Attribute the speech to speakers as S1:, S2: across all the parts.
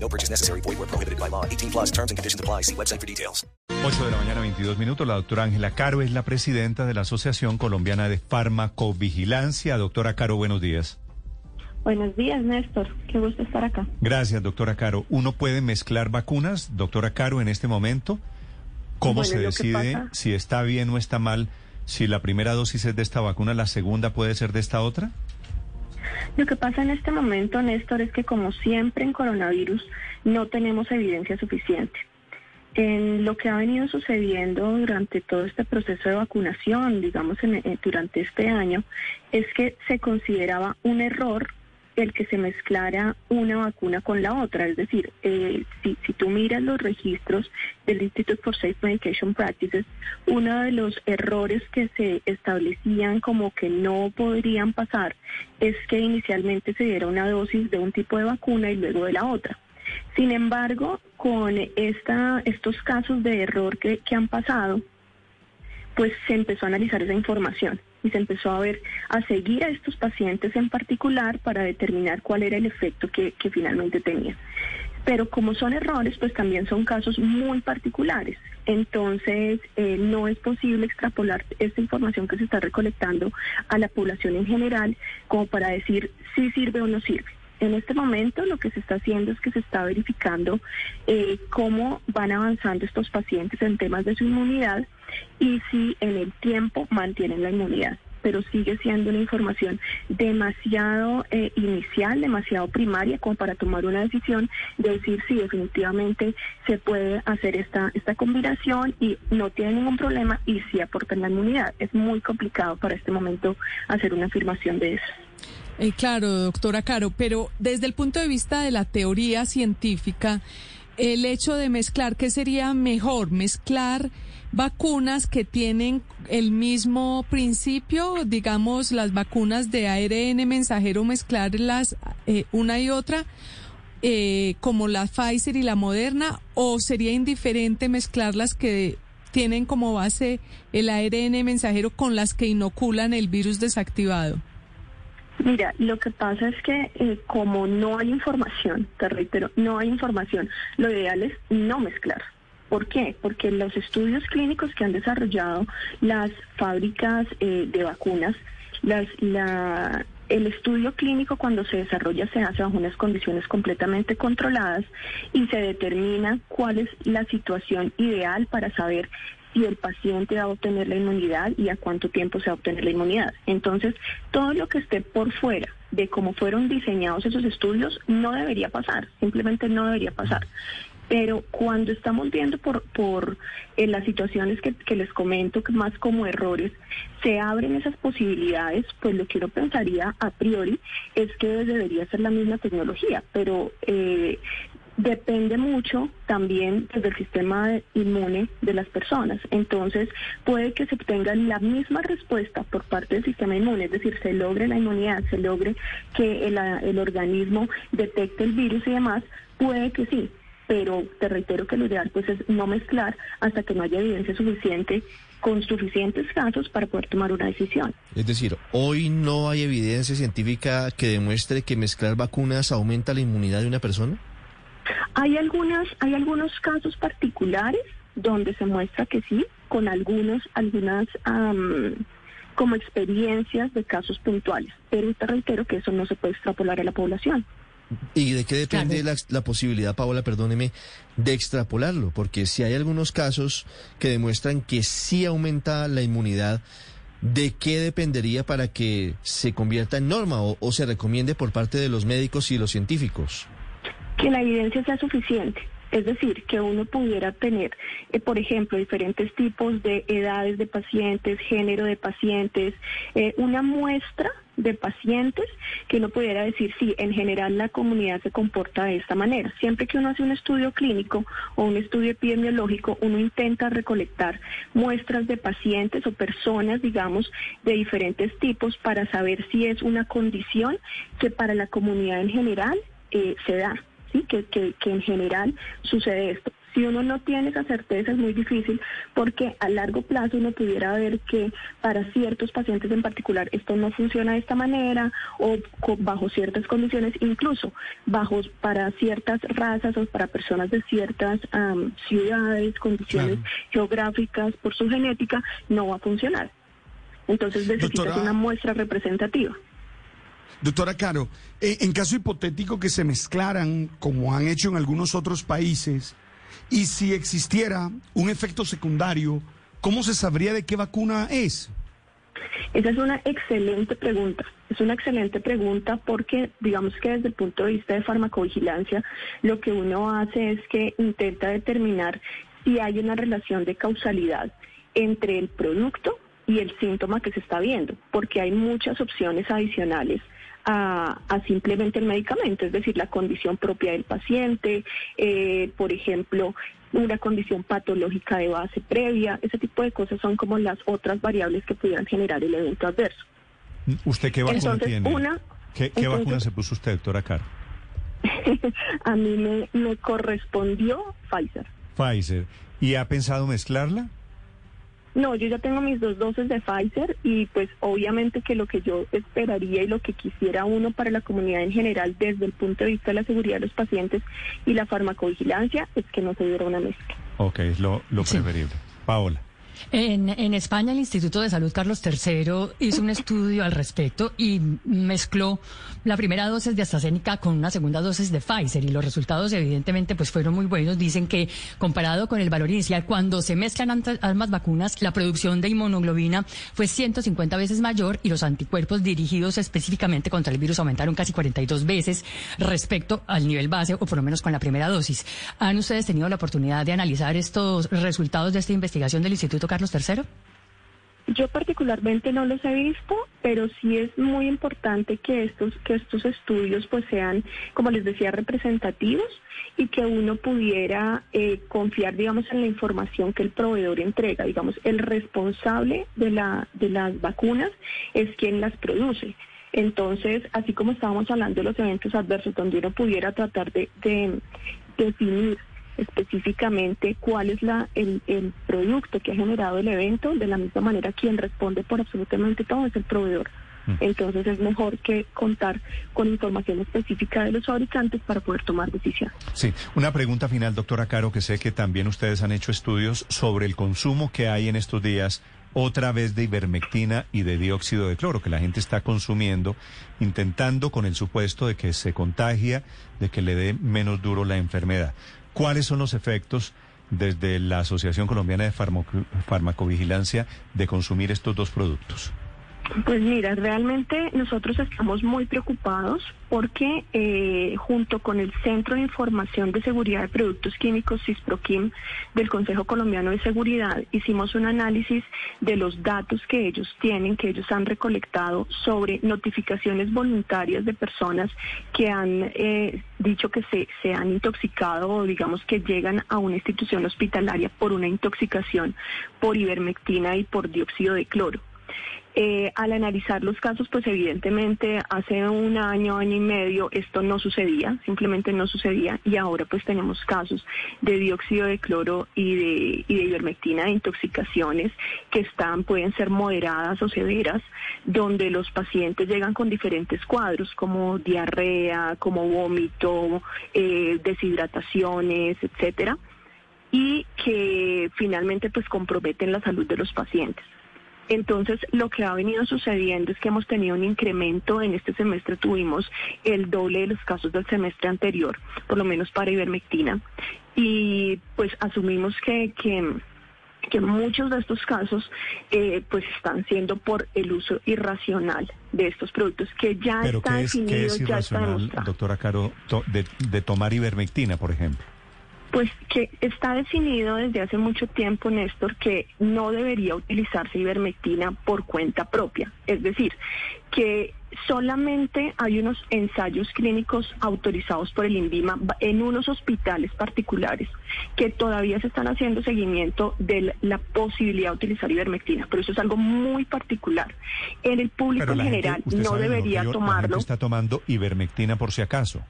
S1: No purchase necessary. Void where prohibited by law. 18 plus terms and conditions apply. See website for details.
S2: 8 de la mañana, 22 minutos. La doctora Ángela Caro es la presidenta de la Asociación Colombiana de Farmacovigilancia. Doctora Caro, buenos días.
S3: Buenos días, Néstor. Qué gusto estar acá.
S2: Gracias, doctora Caro. ¿Uno puede mezclar vacunas, doctora Caro, en este momento? ¿Cómo
S3: Bueno,
S2: se decide si está bien o está mal? Si la primera dosis es de esta vacuna, la segunda puede ser de esta otra?
S3: Lo que pasa en este momento, Néstor, es que como siempre en coronavirus no tenemos evidencia suficiente. En lo que ha venido sucediendo durante todo este proceso de vacunación, digamos en- en- durante este año, es que se consideraba un error el que se mezclara una vacuna con la otra. Es decir, eh, si, si tú miras los registros del Institute for Safe Medication Practices, uno de los errores que se establecían como que no podrían pasar es que inicialmente se diera una dosis de un tipo de vacuna y luego de la otra. Sin embargo, con esta, estos casos de error que, que han pasado, pues se empezó a analizar esa información y se empezó a ver, a seguir a estos pacientes en particular para determinar cuál era el efecto que, finalmente tenían. Pero como son errores, pues también son casos muy particulares. Entonces, eh, no es posible extrapolar esta información que se está recolectando a la población en general como para decir si sirve o no sirve. En este momento lo que se está haciendo es que se está verificando eh, cómo van avanzando estos pacientes en temas de su inmunidad y si en el tiempo mantienen la inmunidad. Pero sigue siendo una información demasiado eh, inicial, demasiado primaria como para tomar una decisión de decir si definitivamente se puede hacer esta, esta combinación y no tiene ningún problema y si aportan la inmunidad. Es muy complicado para este momento hacer una afirmación de eso.
S4: Eh, claro, doctora Caro, pero desde el punto de vista de la teoría científica, el hecho de mezclar, ¿qué sería mejor? ¿Mezclar vacunas que tienen el mismo principio, digamos, las vacunas de ARN mensajero, mezclarlas eh, una y otra? eh, como la Pfizer y la Moderna, o sería indiferente mezclar las que tienen como base el ARN mensajero con las que inoculan el virus desactivado?
S3: Mira, lo que pasa es que eh, como no hay información, te reitero, no hay información, lo ideal es no mezclar. ¿Por qué? Porque los estudios clínicos que han desarrollado las fábricas eh, de vacunas, las, la, el estudio clínico cuando se desarrolla se hace bajo unas condiciones completamente controladas y se determina cuál es la situación ideal para saber si el paciente va a obtener la inmunidad y a cuánto tiempo se va a obtener la inmunidad. Entonces, todo lo que esté por fuera de cómo fueron diseñados esos estudios no debería pasar, simplemente no debería pasar. Pero cuando estamos viendo por, por eh, las situaciones que, les comento, que más como errores, se abren esas posibilidades, pues lo que uno pensaría a priori es que debería ser la misma tecnología, pero eh, depende mucho también pues, del sistema inmune de las personas. Entonces, puede que se obtenga la misma respuesta por parte del sistema inmune, es decir, se logre la inmunidad, se logre que el, el organismo detecte el virus y demás, puede que sí, pero te reitero que lo ideal pues es no mezclar hasta que no haya evidencia suficiente con suficientes casos para poder tomar una decisión.
S5: Es decir, hoy no hay evidencia científica que demuestre que mezclar vacunas aumenta la inmunidad de una persona.
S3: Hay algunas, hay algunos casos particulares donde se muestra que sí, con algunos, algunas am, como experiencias de casos puntuales, pero te reitero que eso no se puede extrapolar a la población.
S5: ¿Y de qué depende
S4: Claro.
S5: la, la posibilidad, Paola, perdóneme, de extrapolarlo? Porque si hay algunos casos que demuestran que sí aumenta la inmunidad, ¿de qué dependería para que se convierta en norma o, o se recomiende por parte de los médicos y los científicos?
S3: Que la evidencia sea suficiente. Es decir, que uno pudiera tener, eh, por ejemplo, diferentes tipos de edades de pacientes, género de pacientes, eh, una muestra de pacientes que uno pudiera decir, sí, en general la comunidad se comporta de esta manera. Siempre que uno hace un estudio clínico o un estudio epidemiológico, uno intenta recolectar muestras de pacientes o personas, digamos, de diferentes tipos para saber si es una condición que para la comunidad en general eh, se da. ¿Sí? Que, que, que en general sucede esto. Si uno no tiene esa certeza es muy difícil porque a largo plazo uno pudiera ver que para ciertos pacientes en particular esto no funciona de esta manera o bajo ciertas condiciones, incluso bajo para ciertas razas o para personas de ciertas ciudades, condiciones geográficas por su genética, no va a funcionar. Entonces necesitas una muestra representativa.
S6: Doctora Caro, eh, en caso hipotético que se mezclaran, como han hecho en algunos otros países, y si existiera un efecto secundario, ¿cómo se sabría de qué vacuna es?
S3: Esa es una excelente pregunta. Es una excelente pregunta porque digamos que desde el punto de vista de farmacovigilancia, lo que uno hace es que intenta determinar si hay una relación de causalidad entre el producto y el síntoma que se está viendo, porque hay muchas opciones adicionales a, simplemente el medicamento, es decir, la condición propia del paciente, eh, por ejemplo, una condición patológica de base previa, ese tipo de cosas son como las otras variables que pudieran generar el evento adverso.
S2: ¿Usted qué vacuna tiene? ¿Qué, vacuna se puso usted, doctora Caro?
S3: a mí me, me correspondió Pfizer.
S2: Pfizer. ¿Y ha pensado mezclarla?
S3: No, yo ya tengo mis dos dosis de Pfizer y pues obviamente que lo que yo esperaría y lo que quisiera uno para la comunidad en general desde el punto de vista de la seguridad de los pacientes y la farmacovigilancia es que no se diera una mezcla.
S2: Ok, lo, lo preferible. Paola.
S7: En, España, el Instituto de Salud Carlos III hizo un estudio al respecto y mezcló la primera dosis de AstraZeneca con una segunda dosis de Pfizer y los resultados evidentemente pues fueron muy buenos. Dicen que comparado con el valor inicial, cuando se mezclan ambas vacunas, la producción de inmunoglobina fue 150 veces mayor y los anticuerpos dirigidos específicamente contra el virus aumentaron casi 42 veces respecto al nivel base o por lo menos con la primera dosis. ¿Han ustedes tenido la oportunidad de analizar estos resultados de esta investigación del Instituto Carlos III?
S3: Yo particularmente no los he visto, pero sí es muy importante que estos que estos estudios pues sean, como les decía, representativos y que uno pudiera eh, confiar, digamos, en la información que el proveedor entrega. Digamos, el responsable de la de las vacunas es quien las produce. Entonces, así como estábamos hablando de los eventos adversos, donde uno pudiera tratar de, de definir específicamente cuál es la, el, el producto que ha generado el evento, de la misma manera quien responde por absolutamente todo es el proveedor. Mm. Entonces es mejor que contar con información específica de los fabricantes para poder tomar decisiones.
S2: Sí, una pregunta final, doctora Caro, que sé que también ustedes han hecho estudios sobre el consumo que hay en estos días otra vez de ivermectina y de dióxido de cloro que la gente está consumiendo, intentando con el supuesto de que se contagia, de que le dé menos duro la enfermedad. ¿Cuáles son los efectos desde la Asociación Colombiana de Farmacovigilancia de consumir estos dos productos?
S3: Pues mira, realmente nosotros estamos muy preocupados porque eh, junto con el Centro de Información de Seguridad de Productos Químicos, CISPROQUIM, del Consejo Colombiano de Seguridad, hicimos un análisis de los datos que ellos tienen, que ellos han recolectado sobre notificaciones voluntarias de personas que han eh, dicho que se, se han intoxicado o digamos que llegan a una institución hospitalaria por una intoxicación por ivermectina y por dióxido de cloro. Eh, al analizar los casos, pues evidentemente hace un año, año y medio esto no sucedía, simplemente no sucedía y ahora pues tenemos casos de dióxido de cloro y de, y de ivermectina de intoxicaciones que están, pueden ser moderadas o severas, donde los pacientes llegan con diferentes cuadros como diarrea, como vómito, eh, deshidrataciones, etcétera, y que finalmente pues comprometen la salud de los pacientes. Entonces, lo que ha venido sucediendo es que hemos tenido un incremento. En este semestre tuvimos el doble de los casos del semestre anterior, por lo menos para ivermectina. Y pues asumimos que, que, muchos de estos casos eh, pues están siendo por el uso irracional de estos productos que ya está definido, ya está
S2: doctora Caro, de tomar ivermectina, por ejemplo?
S3: Pues que está definido desde hace mucho tiempo, Néstor, que no debería utilizarse ivermectina por cuenta propia. Es decir, que solamente hay unos ensayos clínicos autorizados por el INVIMA en unos hospitales particulares que todavía se están haciendo seguimiento de la posibilidad de utilizar ivermectina, pero eso es algo muy particular. En el público en
S2: gente,
S3: general no
S2: sabe,
S3: debería
S2: La
S3: tomarlo.
S2: gente está tomando ivermectina por si acaso.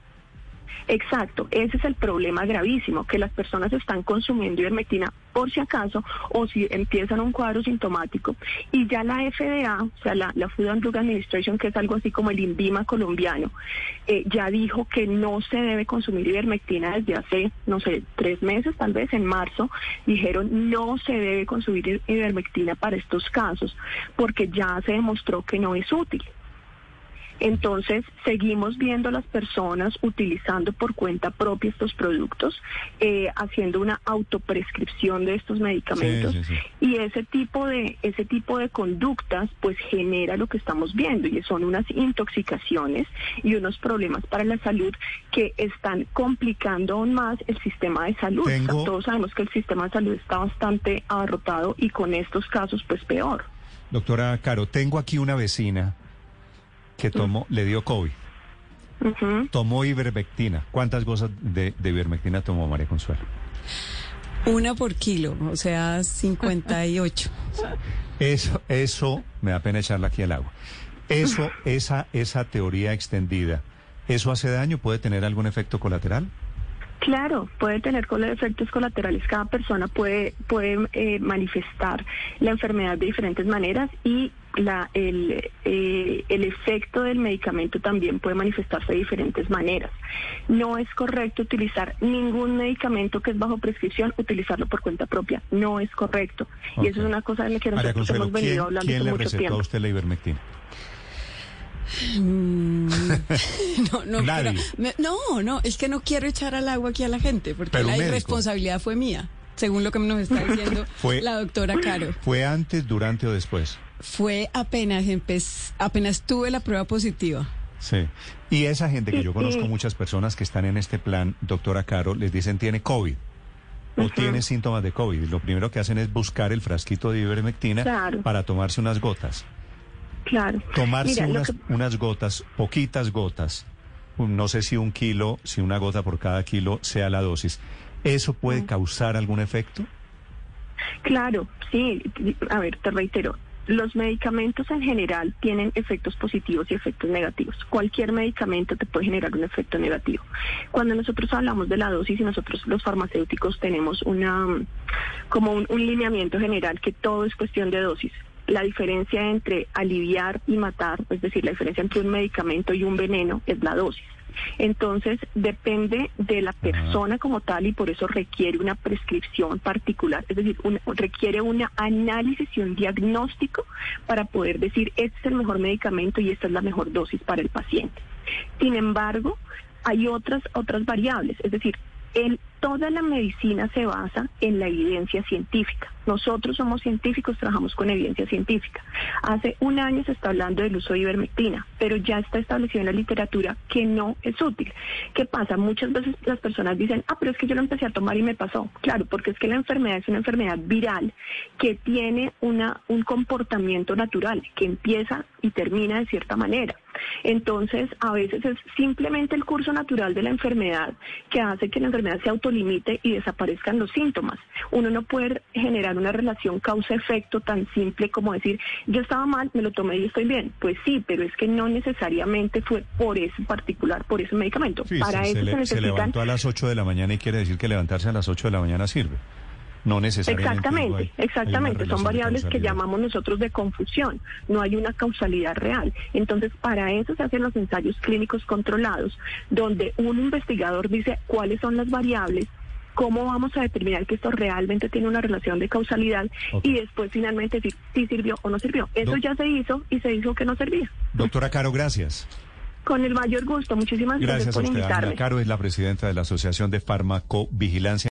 S3: Exacto, ese es el problema gravísimo, que las personas están consumiendo ivermectina por si acaso o si empiezan un cuadro sintomático y ya la FDA, o sea, la, la Food and Drug Administration, que es algo así como el INVIMA colombiano, eh, ya dijo que no se debe consumir ivermectina desde hace, no sé, tres meses, tal vez en marzo, dijeron no se debe consumir ivermectina para estos casos porque ya se demostró que no es útil. Entonces, seguimos viendo a las personas utilizando por cuenta propia estos productos, eh, haciendo una autoprescripción de estos medicamentos
S2: Sí, sí, sí.
S3: y ese tipo de ese tipo de conductas pues genera lo que estamos viendo y son unas intoxicaciones y unos problemas para la salud que están complicando aún más el sistema de salud. O sea,
S2: Tengo-
S3: todos sabemos que el sistema de salud está bastante abarrotado y con estos casos pues peor.
S2: Doctora Caro, tengo aquí una vecina que tomó, le dio COVID, tomó ivermectina. ¿Cuántas gotas de, de ivermectina tomó María Consuelo?
S8: Una por kilo, o sea, 58.
S2: Eso, eso, me da pena echarla aquí al agua. Eso, esa, esa teoría extendida, ¿eso hace daño? ¿Puede tener algún efecto colateral?
S3: Claro, puede tener efectos colaterales. Cada persona puede, puede eh, manifestar la enfermedad de diferentes maneras y la, el, eh, el efecto del medicamento también puede manifestarse de diferentes maneras. No es correcto utilizar ningún medicamento que es bajo prescripción, utilizarlo por cuenta propia. No es correcto. Y eso es una cosa de la que nosotros
S2: Consuelo,
S3: hemos venido
S2: ¿quién,
S3: hablando
S2: quién le
S3: mucho
S2: recetó
S3: tiempo.
S2: a usted la ivermectina?
S8: Mm, no, no,
S2: Nadie.
S8: pero- me- no, no, es que no quiero echar al agua aquí a la gente, porque
S2: Pero
S8: la
S2: médico.
S8: irresponsabilidad fue mía, según lo que nos está diciendo
S2: Fue-
S8: la doctora Caro.
S2: ¿Fue antes, durante o después?
S8: Fue apenas apenas tuve la prueba positiva.
S2: Sí. Y esa gente que yo conozco, muchas personas que están en este plan, doctora Caro, les dicen tiene COVID o tiene síntomas de COVID. Lo primero que hacen es buscar el frasquito de ivermectina
S3: Claro.
S2: para tomarse unas gotas.
S3: Claro.
S2: Tomarse
S3: Mira,
S2: unas,
S3: que-
S2: unas gotas, poquitas gotas, no sé si un kilo, si una gota por cada kilo sea la dosis. ¿Eso puede causar algún efecto?
S3: Claro, sí. A ver, te reitero. Los medicamentos en general tienen efectos positivos y efectos negativos. Cualquier medicamento te puede generar un efecto negativo. Cuando nosotros hablamos de la dosis y nosotros los farmacéuticos tenemos una mm, como un, un lineamiento general que todo es cuestión de dosis. La diferencia entre aliviar y matar, es decir, la diferencia entre un medicamento y un veneno es la dosis. Entonces, depende de la persona como tal y por eso requiere una prescripción particular, es decir, un- requiere un análisis y un diagnóstico para poder decir, este es el mejor medicamento y esta es la mejor dosis para el paciente. Sin embargo, hay otras, otras variables, es decir, el, toda la medicina se basa en la evidencia científica. Nosotros somos científicos, trabajamos con evidencia científica. Hace un año se está hablando del uso de ivermectina, pero ya está establecido en la literatura que no es útil. ¿Qué pasa? Muchas veces las personas dicen, ah, pero es que yo lo empecé a tomar y me pasó. Claro, porque es que la enfermedad es una enfermedad viral que tiene una, un comportamiento natural, que empieza y termina de cierta manera. Entonces, a veces es simplemente el curso natural de la enfermedad que hace que la enfermedad se autolimite y desaparezcan los síntomas. Uno no puede generar una relación causa-efecto tan simple como decir, yo estaba mal, me lo tomé y estoy bien. Pues sí, pero es que no necesariamente fue por ese particular, por ese medicamento.
S2: Sí,
S3: Para eso
S2: se
S3: se,
S2: le- se
S3: necesitan
S2: levantó a las 8 de la mañana y quiere decir que levantarse a las 8 de la mañana sirve. No necesariamente.
S3: Exactamente, exactamente. Son variables que llamamos nosotros de confusión. No hay una causalidad real. Entonces, para eso se hacen los ensayos clínicos controlados, donde un investigador dice cuáles son las variables, cómo vamos a determinar que esto realmente tiene una relación de causalidad y después finalmente si sirvió o no sirvió. Eso ya se hizo y se dijo que no servía.
S2: Doctora Caro, gracias.
S3: Con el mayor gusto. Muchísimas gracias,
S2: Gracias a
S3: por
S2: usted.
S3: invitarme.
S2: Caro es la presidenta de la Asociación de Farmacovigilancia.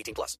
S1: 18 plus.